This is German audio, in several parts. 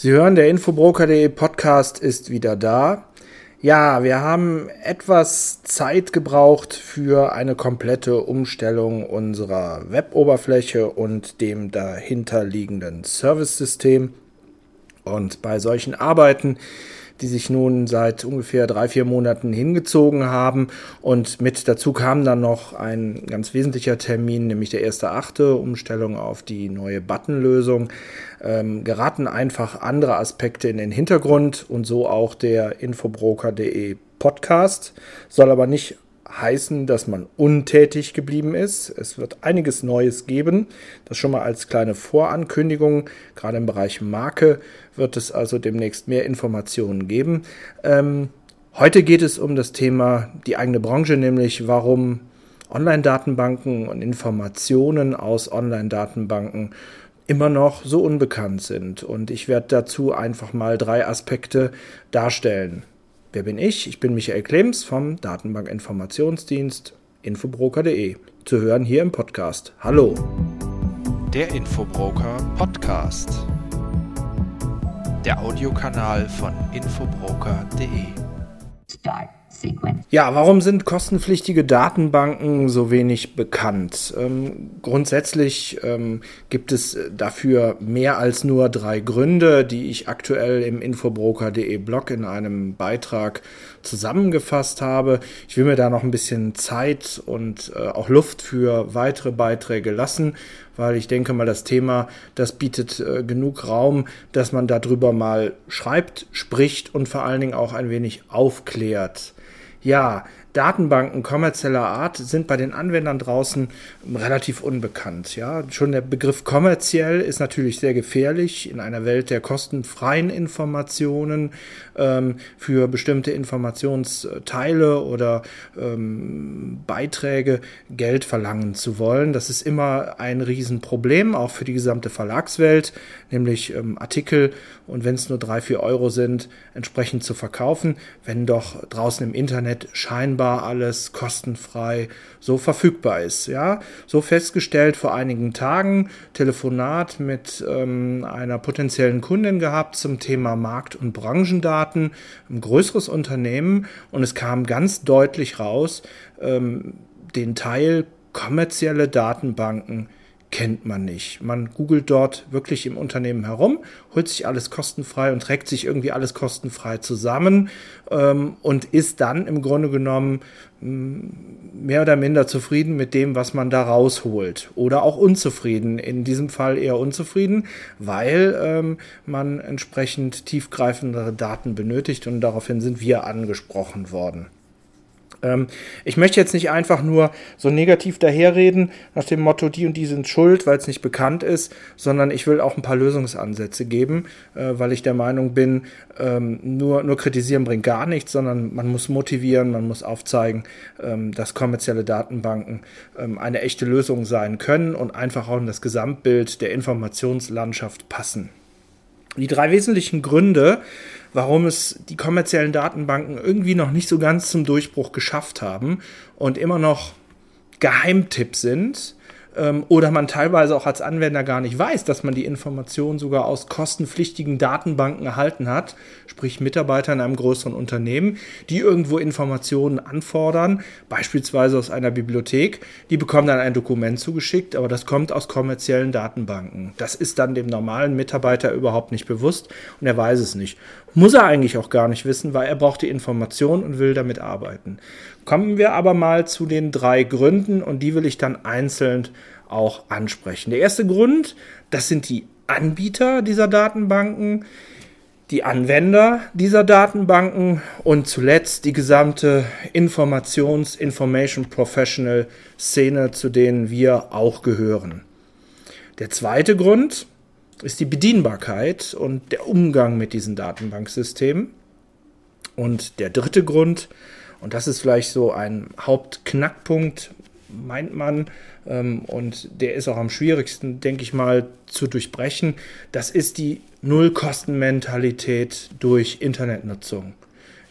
Sie hören, der Infobroker.de Podcast ist wieder da. Ja, wir haben etwas Zeit gebraucht für eine komplette Umstellung unserer Web-Oberfläche und dem dahinterliegenden Service-System. Und bei solchen Arbeiten die sich nun seit ungefähr drei, vier Monaten hingezogen haben. Und mit dazu kam dann noch ein ganz wesentlicher Termin, nämlich der erste achte Umstellung auf die neue Buttonlösung. Ähm, geraten einfach andere Aspekte in den Hintergrund und so auch der Infobroker.de Podcast. Soll aber nicht heißen, dass man untätig geblieben ist. Es wird einiges Neues geben. Das schon mal als kleine Vorankündigung. Gerade im Bereich Marke wird es also demnächst mehr Informationen geben. Ähm, heute geht es um das Thema die eigene Branche, nämlich warum Online-Datenbanken und Informationen aus Online-Datenbanken immer noch so unbekannt sind. Und ich werde dazu einfach mal drei Aspekte darstellen. Wer bin ich? Ich bin Michael Klems vom Datenbankinformationsdienst infobroker.de. Zu hören hier im Podcast. Hallo. Der Infobroker Podcast. Der Audiokanal von infobroker.de. Start. Sequence. Ja, warum sind kostenpflichtige Datenbanken so wenig bekannt? Ähm, grundsätzlich ähm, gibt es dafür mehr als nur drei Gründe, die ich aktuell im infobroker.de Blog in einem Beitrag zusammengefasst habe. Ich will mir da noch ein bisschen Zeit und äh, auch Luft für weitere Beiträge lassen, weil ich denke mal, das Thema, das bietet äh, genug Raum, dass man darüber mal schreibt, spricht und vor allen Dingen auch ein wenig aufklärt. Ja, Datenbanken kommerzieller Art sind bei den Anwendern draußen relativ unbekannt. Ja, schon der Begriff kommerziell ist natürlich sehr gefährlich in einer Welt der kostenfreien Informationen ähm, für bestimmte Informationsteile oder ähm, Beiträge Geld verlangen zu wollen. Das ist immer ein Riesenproblem, auch für die gesamte Verlagswelt, nämlich ähm, Artikel und wenn es nur drei, vier Euro sind, entsprechend zu verkaufen, wenn doch draußen im Internet scheinbar alles kostenfrei so verfügbar ist. Ja, so festgestellt vor einigen Tagen Telefonat mit ähm, einer potenziellen Kundin gehabt zum Thema Markt- und Branchendaten, ein größeres Unternehmen und es kam ganz deutlich raus, ähm, den Teil kommerzielle Datenbanken kennt man nicht. Man googelt dort wirklich im Unternehmen herum, holt sich alles kostenfrei und trägt sich irgendwie alles kostenfrei zusammen ähm, und ist dann im Grunde genommen mm, mehr oder minder zufrieden mit dem, was man da rausholt. Oder auch unzufrieden. In diesem Fall eher unzufrieden, weil ähm, man entsprechend tiefgreifendere Daten benötigt und daraufhin sind wir angesprochen worden. Ähm, ich möchte jetzt nicht einfach nur so negativ daherreden nach dem Motto, die und die sind schuld, weil es nicht bekannt ist, sondern ich will auch ein paar Lösungsansätze geben, äh, weil ich der Meinung bin, ähm, nur, nur kritisieren bringt gar nichts, sondern man muss motivieren, man muss aufzeigen, ähm, dass kommerzielle Datenbanken ähm, eine echte Lösung sein können und einfach auch in das Gesamtbild der Informationslandschaft passen. Die drei wesentlichen Gründe, warum es die kommerziellen Datenbanken irgendwie noch nicht so ganz zum Durchbruch geschafft haben und immer noch Geheimtipp sind, oder man teilweise auch als Anwender gar nicht weiß, dass man die Informationen sogar aus kostenpflichtigen Datenbanken erhalten hat, sprich Mitarbeiter in einem größeren Unternehmen, die irgendwo Informationen anfordern, beispielsweise aus einer Bibliothek, die bekommen dann ein Dokument zugeschickt, aber das kommt aus kommerziellen Datenbanken. Das ist dann dem normalen Mitarbeiter überhaupt nicht bewusst und er weiß es nicht. Muss er eigentlich auch gar nicht wissen, weil er braucht die Information und will damit arbeiten. Kommen wir aber mal zu den drei Gründen und die will ich dann einzeln auch ansprechen. Der erste Grund, das sind die Anbieter dieser Datenbanken, die Anwender dieser Datenbanken und zuletzt die gesamte Informations-, Information Professional Szene, zu denen wir auch gehören. Der zweite Grund ist die Bedienbarkeit und der Umgang mit diesen Datenbanksystemen. Und der dritte Grund, und das ist vielleicht so ein Hauptknackpunkt, meint man, ähm, und der ist auch am schwierigsten, denke ich mal, zu durchbrechen. Das ist die Nullkostenmentalität durch Internetnutzung.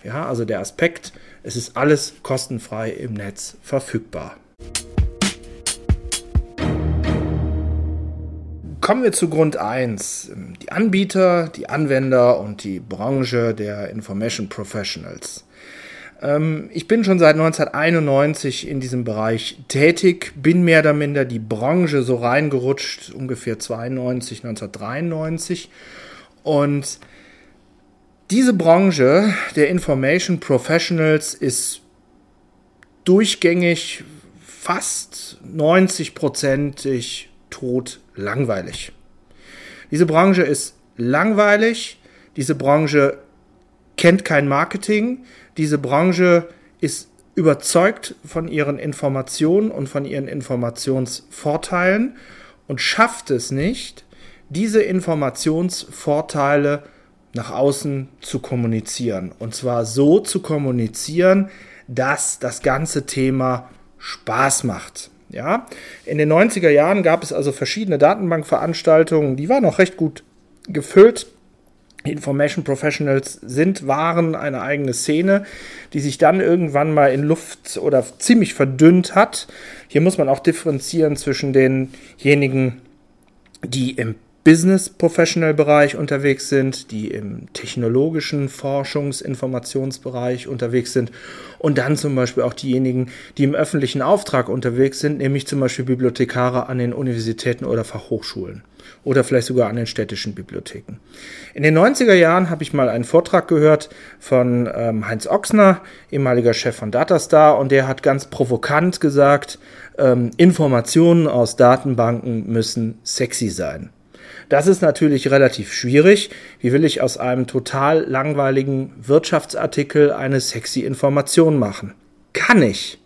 Ja, also der Aspekt, es ist alles kostenfrei im Netz verfügbar. Kommen wir zu Grund 1. Die Anbieter, die Anwender und die Branche der Information Professionals. Ähm, ich bin schon seit 1991 in diesem Bereich tätig, bin mehr oder minder die Branche so reingerutscht, ungefähr 92, 1993. Und diese Branche der Information Professionals ist durchgängig fast 90-prozentig tot langweilig. Diese Branche ist langweilig, diese Branche kennt kein Marketing, diese Branche ist überzeugt von ihren Informationen und von ihren Informationsvorteilen und schafft es nicht, diese Informationsvorteile nach außen zu kommunizieren. Und zwar so zu kommunizieren, dass das ganze Thema Spaß macht. Ja, in den 90er Jahren gab es also verschiedene Datenbankveranstaltungen, die waren auch recht gut gefüllt. Information Professionals sind, waren eine eigene Szene, die sich dann irgendwann mal in Luft oder ziemlich verdünnt hat. Hier muss man auch differenzieren zwischen denjenigen, die im Business Professional Bereich unterwegs sind, die im technologischen Forschungs-, Informationsbereich unterwegs sind und dann zum Beispiel auch diejenigen, die im öffentlichen Auftrag unterwegs sind, nämlich zum Beispiel Bibliothekare an den Universitäten oder Fachhochschulen oder vielleicht sogar an den städtischen Bibliotheken. In den 90er Jahren habe ich mal einen Vortrag gehört von ähm, Heinz Ochsner, ehemaliger Chef von Datastar, und der hat ganz provokant gesagt, ähm, Informationen aus Datenbanken müssen sexy sein. Das ist natürlich relativ schwierig. Wie will ich aus einem total langweiligen Wirtschaftsartikel eine sexy Information machen? Kann ich.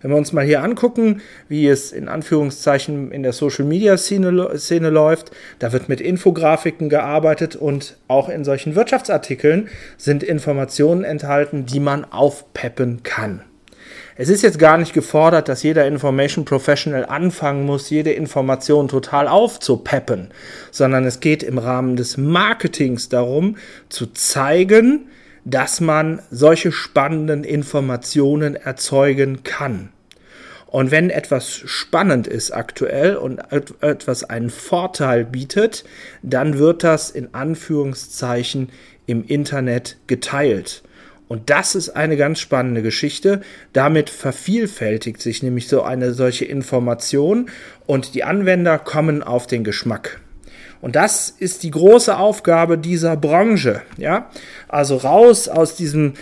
Wenn wir uns mal hier angucken, wie es in Anführungszeichen in der Social Media Szene, Szene läuft, da wird mit Infografiken gearbeitet und auch in solchen Wirtschaftsartikeln sind Informationen enthalten, die man aufpeppen kann. Es ist jetzt gar nicht gefordert, dass jeder Information Professional anfangen muss, jede Information total aufzupeppen, sondern es geht im Rahmen des Marketings darum, zu zeigen, dass man solche spannenden Informationen erzeugen kann. Und wenn etwas spannend ist aktuell und etwas einen Vorteil bietet, dann wird das in Anführungszeichen im Internet geteilt. Und das ist eine ganz spannende Geschichte. Damit vervielfältigt sich nämlich so eine solche Information und die Anwender kommen auf den Geschmack. Und das ist die große Aufgabe dieser Branche, ja? Also raus aus diesem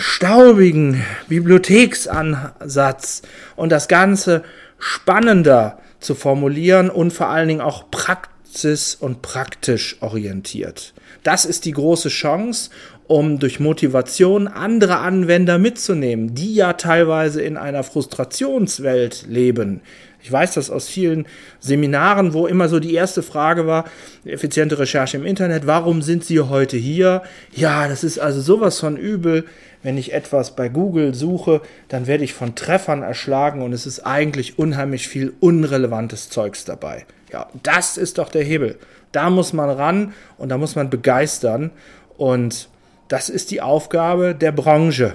staubigen Bibliotheksansatz und das Ganze spannender zu formulieren und vor allen Dingen auch praxis- und praktisch orientiert. Das ist die große Chance um durch Motivation andere Anwender mitzunehmen, die ja teilweise in einer Frustrationswelt leben. Ich weiß das aus vielen Seminaren, wo immer so die erste Frage war, effiziente Recherche im Internet, warum sind Sie heute hier? Ja, das ist also sowas von übel. Wenn ich etwas bei Google suche, dann werde ich von Treffern erschlagen und es ist eigentlich unheimlich viel unrelevantes Zeugs dabei. Ja, das ist doch der Hebel. Da muss man ran und da muss man begeistern und das ist die Aufgabe der Branche,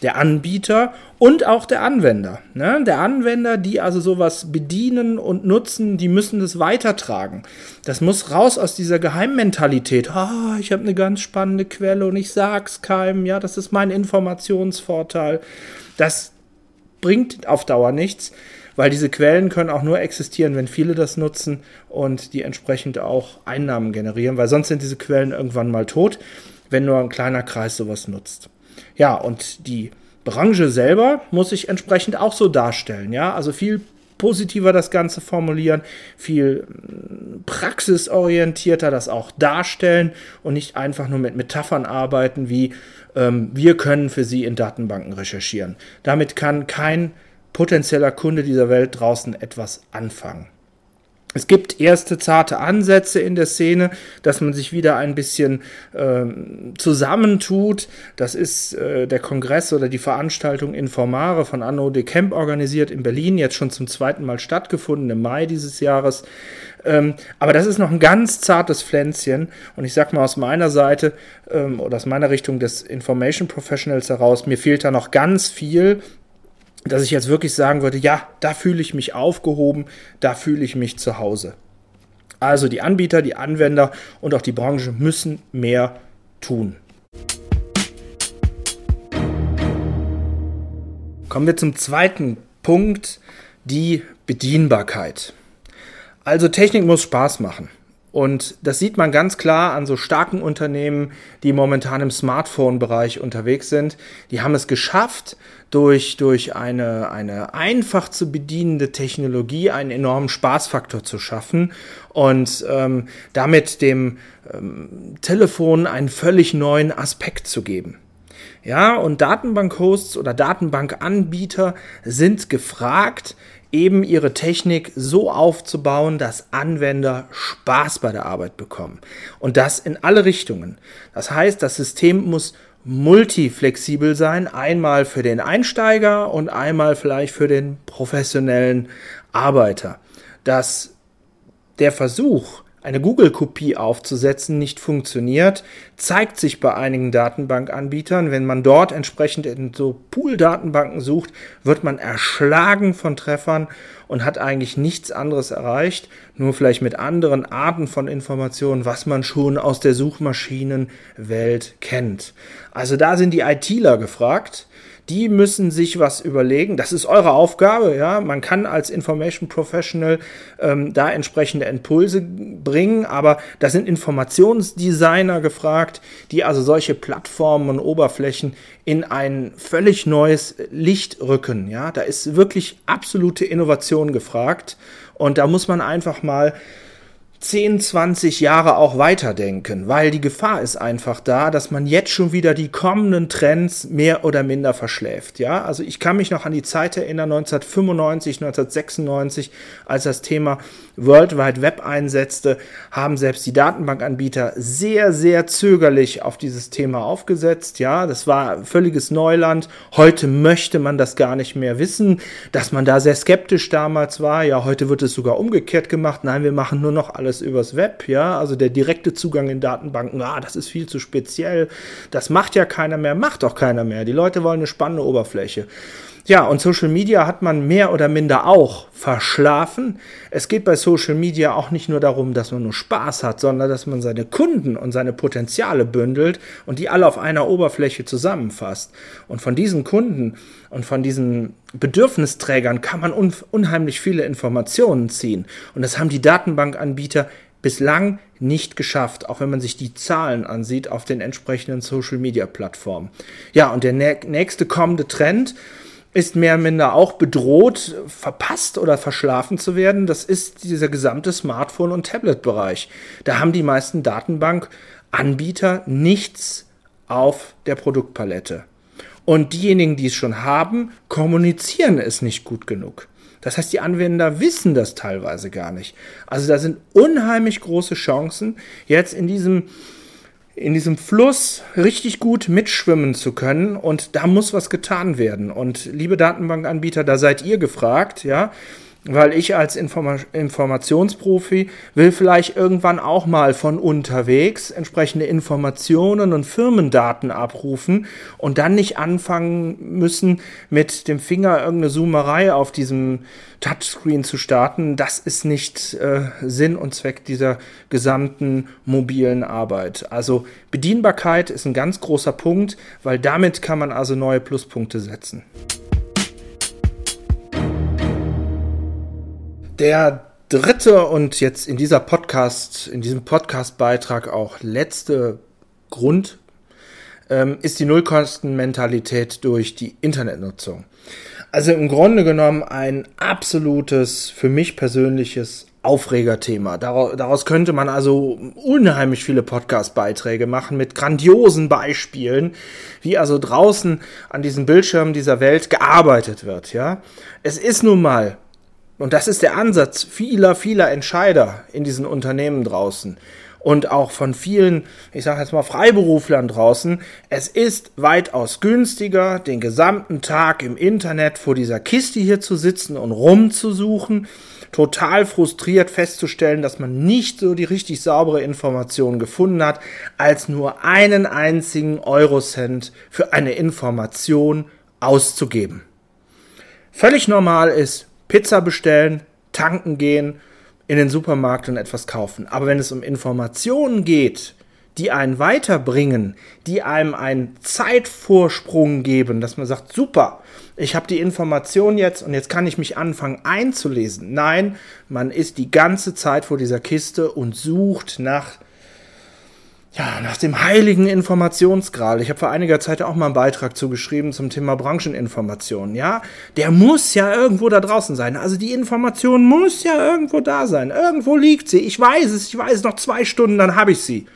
der Anbieter und auch der Anwender. Ne? Der Anwender, die also sowas bedienen und nutzen, die müssen das weitertragen. Das muss raus aus dieser Geheimmentalität. Ah, ich habe eine ganz spannende Quelle und ich sag's keinem. Ja, das ist mein Informationsvorteil. Das bringt auf Dauer nichts, weil diese Quellen können auch nur existieren, wenn viele das nutzen und die entsprechend auch Einnahmen generieren, weil sonst sind diese Quellen irgendwann mal tot wenn nur ein kleiner Kreis sowas nutzt. Ja, und die Branche selber muss sich entsprechend auch so darstellen. Ja, also viel positiver das Ganze formulieren, viel hm, praxisorientierter das auch darstellen und nicht einfach nur mit Metaphern arbeiten wie ähm, wir können für Sie in Datenbanken recherchieren. Damit kann kein potenzieller Kunde dieser Welt draußen etwas anfangen. Es gibt erste zarte Ansätze in der Szene, dass man sich wieder ein bisschen ähm, zusammentut. Das ist äh, der Kongress oder die Veranstaltung Informare von Anno de Camp organisiert in Berlin, jetzt schon zum zweiten Mal stattgefunden im Mai dieses Jahres. Ähm, aber das ist noch ein ganz zartes Pflänzchen. Und ich sag mal aus meiner Seite ähm, oder aus meiner Richtung des Information Professionals heraus, mir fehlt da noch ganz viel dass ich jetzt wirklich sagen würde, ja, da fühle ich mich aufgehoben, da fühle ich mich zu Hause. Also die Anbieter, die Anwender und auch die Branche müssen mehr tun. Kommen wir zum zweiten Punkt, die Bedienbarkeit. Also Technik muss Spaß machen. Und das sieht man ganz klar an so starken Unternehmen, die momentan im Smartphone-Bereich unterwegs sind. Die haben es geschafft, durch, durch eine, eine einfach zu bedienende Technologie einen enormen Spaßfaktor zu schaffen und ähm, damit dem ähm, Telefon einen völlig neuen Aspekt zu geben. Ja, und Datenbankhosts oder Datenbankanbieter sind gefragt, eben ihre Technik so aufzubauen, dass Anwender Spaß bei der Arbeit bekommen. Und das in alle Richtungen. Das heißt, das System muss multiflexibel sein, einmal für den Einsteiger und einmal vielleicht für den professionellen Arbeiter. Dass der Versuch, eine Google-Kopie aufzusetzen, nicht funktioniert, zeigt sich bei einigen Datenbankanbietern. Wenn man dort entsprechend in so Pool-Datenbanken sucht, wird man erschlagen von Treffern und hat eigentlich nichts anderes erreicht, nur vielleicht mit anderen Arten von Informationen, was man schon aus der Suchmaschinenwelt kennt. Also da sind die ITler gefragt die müssen sich was überlegen. Das ist eure Aufgabe, ja. Man kann als Information Professional ähm, da entsprechende Impulse bringen, aber da sind Informationsdesigner gefragt, die also solche Plattformen und Oberflächen in ein völlig neues Licht rücken, ja. Da ist wirklich absolute Innovation gefragt und da muss man einfach mal 10, 20 Jahre auch weiterdenken, weil die Gefahr ist einfach da, dass man jetzt schon wieder die kommenden Trends mehr oder minder verschläft. Ja, also ich kann mich noch an die Zeit erinnern, 1995, 1996, als das Thema World Wide Web einsetzte, haben selbst die Datenbankanbieter sehr, sehr zögerlich auf dieses Thema aufgesetzt. Ja, das war völliges Neuland. Heute möchte man das gar nicht mehr wissen, dass man da sehr skeptisch damals war. Ja, heute wird es sogar umgekehrt gemacht. Nein, wir machen nur noch alles übers Web. Ja, also der direkte Zugang in Datenbanken, ah, das ist viel zu speziell. Das macht ja keiner mehr, macht auch keiner mehr. Die Leute wollen eine spannende Oberfläche. Ja, und Social Media hat man mehr oder minder auch verschlafen. Es geht bei Social Media auch nicht nur darum, dass man nur Spaß hat, sondern dass man seine Kunden und seine Potenziale bündelt und die alle auf einer Oberfläche zusammenfasst. Und von diesen Kunden und von diesen Bedürfnisträgern kann man un unheimlich viele Informationen ziehen. Und das haben die Datenbankanbieter bislang nicht geschafft, auch wenn man sich die Zahlen ansieht auf den entsprechenden Social-Media-Plattformen. Ja, und der nächste kommende Trend, ist mehr oder minder auch bedroht, verpasst oder verschlafen zu werden. Das ist dieser gesamte Smartphone- und Tablet-Bereich. Da haben die meisten Datenbankanbieter nichts auf der Produktpalette. Und diejenigen, die es schon haben, kommunizieren es nicht gut genug. Das heißt, die Anwender wissen das teilweise gar nicht. Also da sind unheimlich große Chancen, jetzt in diesem in diesem Fluss richtig gut mitschwimmen zu können und da muss was getan werden. Und liebe Datenbankanbieter, da seid ihr gefragt, ja weil ich als Informa Informationsprofi will vielleicht irgendwann auch mal von unterwegs entsprechende Informationen und Firmendaten abrufen und dann nicht anfangen müssen, mit dem Finger irgendeine Zoomerei auf diesem Touchscreen zu starten. Das ist nicht äh, Sinn und Zweck dieser gesamten mobilen Arbeit. Also Bedienbarkeit ist ein ganz großer Punkt, weil damit kann man also neue Pluspunkte setzen. Der dritte und jetzt in dieser Podcast, in diesem Podcast-Beitrag auch letzte Grund ähm, ist die Nullkostenmentalität durch die Internetnutzung. Also im Grunde genommen ein absolutes, für mich persönliches Aufregerthema. Daraus könnte man also unheimlich viele Podcast-Beiträge machen mit grandiosen Beispielen, wie also draußen an diesen Bildschirmen dieser Welt gearbeitet wird, ja. Es ist nun mal und das ist der Ansatz vieler, vieler Entscheider in diesen Unternehmen draußen und auch von vielen, ich sage jetzt mal Freiberuflern draußen, es ist weitaus günstiger, den gesamten Tag im Internet vor dieser Kiste hier zu sitzen und rumzusuchen, total frustriert festzustellen, dass man nicht so die richtig saubere Information gefunden hat, als nur einen einzigen Eurocent für eine Information auszugeben. Völlig normal ist, Pizza bestellen, tanken gehen, in den Supermarkt und etwas kaufen. Aber wenn es um Informationen geht, die einen weiterbringen, die einem einen Zeitvorsprung geben, dass man sagt, super, ich habe die Information jetzt und jetzt kann ich mich anfangen einzulesen. Nein, man ist die ganze Zeit vor dieser Kiste und sucht nach ja, nach dem heiligen Informationsgral. Ich habe vor einiger Zeit auch mal einen Beitrag zugeschrieben zum Thema Brancheninformation. Ja, der muss ja irgendwo da draußen sein. Also die Information muss ja irgendwo da sein. Irgendwo liegt sie. Ich weiß es. Ich weiß noch zwei Stunden, dann habe ich sie.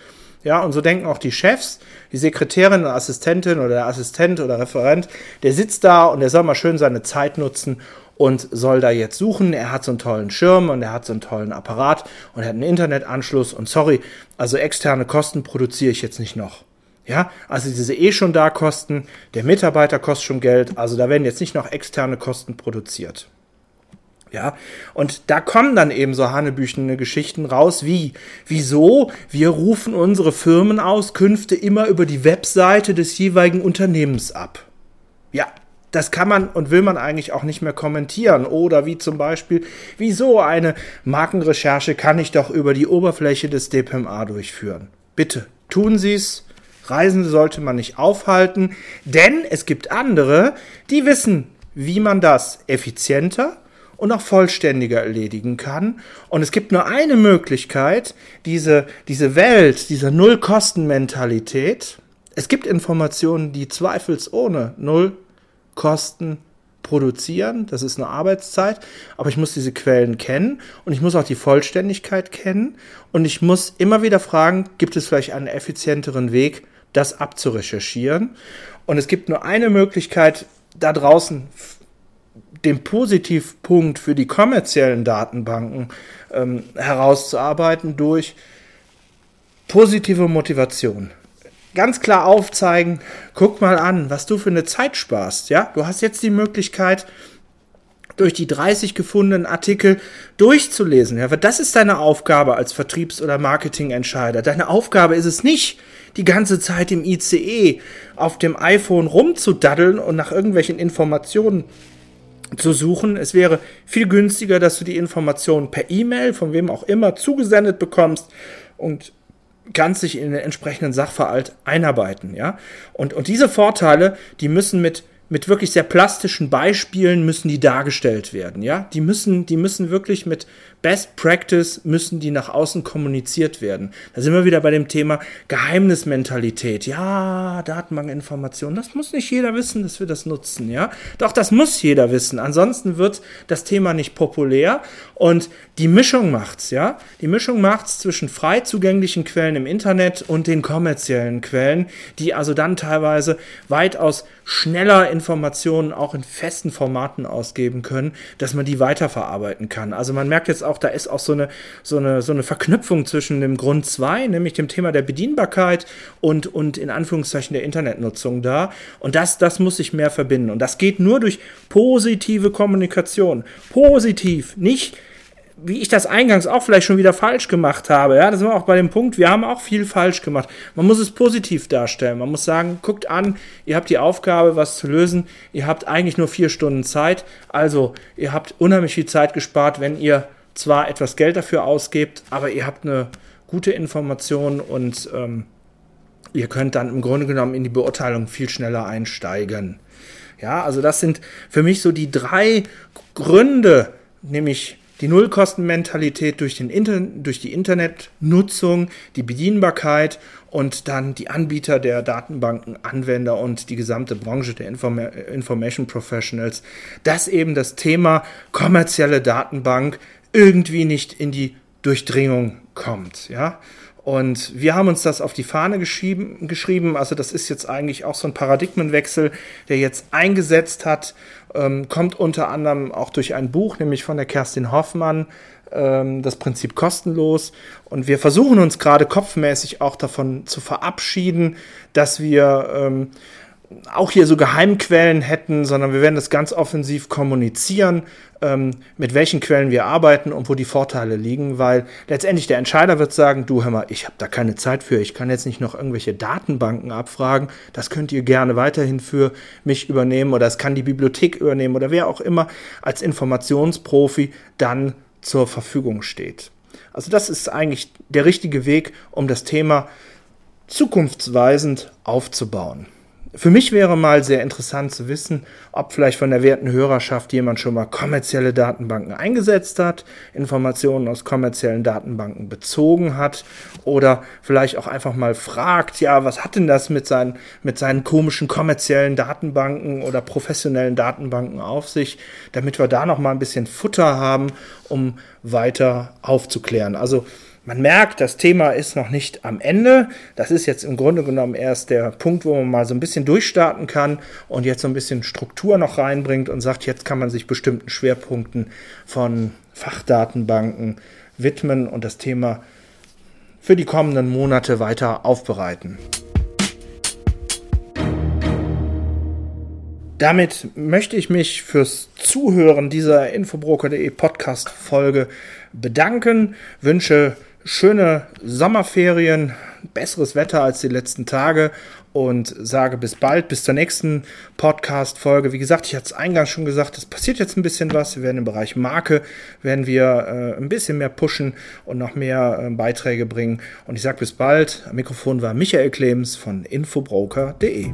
Ja, und so denken auch die Chefs, die Sekretärin oder Assistentin oder der Assistent oder Referent, der sitzt da und der soll mal schön seine Zeit nutzen und soll da jetzt suchen. Er hat so einen tollen Schirm und er hat so einen tollen Apparat und er hat einen Internetanschluss und sorry, also externe Kosten produziere ich jetzt nicht noch. Ja, also diese eh schon da Kosten, der Mitarbeiter kostet schon Geld, also da werden jetzt nicht noch externe Kosten produziert. Ja, und da kommen dann eben so hanebüchene Geschichten raus, wie, wieso wir rufen unsere Firmenauskünfte immer über die Webseite des jeweiligen Unternehmens ab. Ja, das kann man und will man eigentlich auch nicht mehr kommentieren. Oder wie zum Beispiel, wieso eine Markenrecherche kann ich doch über die Oberfläche des DPMA durchführen. Bitte, tun Sie es. Reisende sollte man nicht aufhalten, denn es gibt andere, die wissen, wie man das effizienter und auch vollständiger erledigen kann. Und es gibt nur eine Möglichkeit, diese, diese Welt, diese Null-Kosten-Mentalität. Es gibt Informationen, die zweifelsohne null Kosten produzieren. Das ist eine Arbeitszeit. Aber ich muss diese Quellen kennen und ich muss auch die Vollständigkeit kennen. Und ich muss immer wieder fragen, gibt es vielleicht einen effizienteren Weg, das abzurecherchieren? Und es gibt nur eine Möglichkeit, da draußen den Positivpunkt für die kommerziellen Datenbanken ähm, herauszuarbeiten durch positive Motivation ganz klar aufzeigen, guck mal an, was du für eine Zeit sparst. Ja, du hast jetzt die Möglichkeit, durch die 30 gefundenen Artikel durchzulesen. Ja, weil das ist deine Aufgabe als Vertriebs- oder Marketingentscheider. Deine Aufgabe ist es nicht, die ganze Zeit im ICE auf dem iPhone rumzudaddeln und nach irgendwelchen Informationen zu suchen. Es wäre viel günstiger, dass du die Informationen per E-Mail, von wem auch immer, zugesendet bekommst und kannst dich in den entsprechenden Sachverhalt einarbeiten, ja. Und, und diese Vorteile, die müssen mit mit wirklich sehr plastischen Beispielen müssen die dargestellt werden, ja? Die müssen, die müssen wirklich mit Best Practice müssen die nach außen kommuniziert werden. Da sind wir wieder bei dem Thema Geheimnismentalität. Ja, Datenbankinformationen, das muss nicht jeder wissen, dass wir das nutzen, ja? Doch das muss jeder wissen. Ansonsten wird das Thema nicht populär und die Mischung macht's, ja? Die Mischung macht's zwischen frei zugänglichen Quellen im Internet und den kommerziellen Quellen, die also dann teilweise weitaus schneller Informationen auch in festen Formaten ausgeben können, dass man die weiterverarbeiten kann. Also man merkt jetzt auch, da ist auch so eine, so eine, so eine Verknüpfung zwischen dem Grund 2, nämlich dem Thema der Bedienbarkeit und, und in Anführungszeichen der Internetnutzung da. Und das, das muss sich mehr verbinden. Und das geht nur durch positive Kommunikation. Positiv, nicht wie ich das eingangs auch vielleicht schon wieder falsch gemacht habe. Ja, da sind wir auch bei dem Punkt, wir haben auch viel falsch gemacht. Man muss es positiv darstellen. Man muss sagen, guckt an, ihr habt die Aufgabe, was zu lösen. Ihr habt eigentlich nur vier Stunden Zeit. Also, ihr habt unheimlich viel Zeit gespart, wenn ihr zwar etwas Geld dafür ausgebt, aber ihr habt eine gute Information und ähm, ihr könnt dann im Grunde genommen in die Beurteilung viel schneller einsteigen. Ja, also das sind für mich so die drei Gründe, nämlich die Nullkostenmentalität durch, den Inter durch die Internetnutzung, die Bedienbarkeit und dann die Anbieter der Datenbanken, Anwender und die gesamte Branche der Inform Information Professionals, dass eben das Thema kommerzielle Datenbank irgendwie nicht in die Durchdringung kommt, ja. Und wir haben uns das auf die Fahne geschrieben. Also das ist jetzt eigentlich auch so ein Paradigmenwechsel, der jetzt eingesetzt hat, ähm, kommt unter anderem auch durch ein Buch, nämlich von der Kerstin Hoffmann, ähm, das Prinzip kostenlos. Und wir versuchen uns gerade kopfmäßig auch davon zu verabschieden, dass wir ähm, auch hier so Geheimquellen hätten, sondern wir werden das ganz offensiv kommunizieren, ähm, mit welchen Quellen wir arbeiten und wo die Vorteile liegen, weil letztendlich der Entscheider wird sagen, du hör mal, ich habe da keine Zeit für, ich kann jetzt nicht noch irgendwelche Datenbanken abfragen, das könnt ihr gerne weiterhin für mich übernehmen oder es kann die Bibliothek übernehmen oder wer auch immer als Informationsprofi dann zur Verfügung steht. Also das ist eigentlich der richtige Weg, um das Thema zukunftsweisend aufzubauen. Für mich wäre mal sehr interessant zu wissen, ob vielleicht von der werten Hörerschaft jemand schon mal kommerzielle Datenbanken eingesetzt hat, Informationen aus kommerziellen Datenbanken bezogen hat oder vielleicht auch einfach mal fragt, ja, was hat denn das mit seinen, mit seinen komischen kommerziellen Datenbanken oder professionellen Datenbanken auf sich, damit wir da noch mal ein bisschen Futter haben, um weiter aufzuklären. Also man merkt, das Thema ist noch nicht am Ende. Das ist jetzt im Grunde genommen erst der Punkt, wo man mal so ein bisschen durchstarten kann und jetzt so ein bisschen Struktur noch reinbringt und sagt, jetzt kann man sich bestimmten Schwerpunkten von Fachdatenbanken widmen und das Thema für die kommenden Monate weiter aufbereiten. Damit möchte ich mich fürs Zuhören dieser Infobroker.de Podcast Folge bedanken, wünsche schöne Sommerferien, besseres Wetter als die letzten Tage und sage bis bald, bis zur nächsten Podcast-Folge. Wie gesagt, ich hatte es eingangs schon gesagt, es passiert jetzt ein bisschen was. Wir werden im Bereich Marke, werden wir äh, ein bisschen mehr pushen und noch mehr äh, Beiträge bringen. Und ich sage bis bald. Am Mikrofon war Michael Clemens von infobroker.de.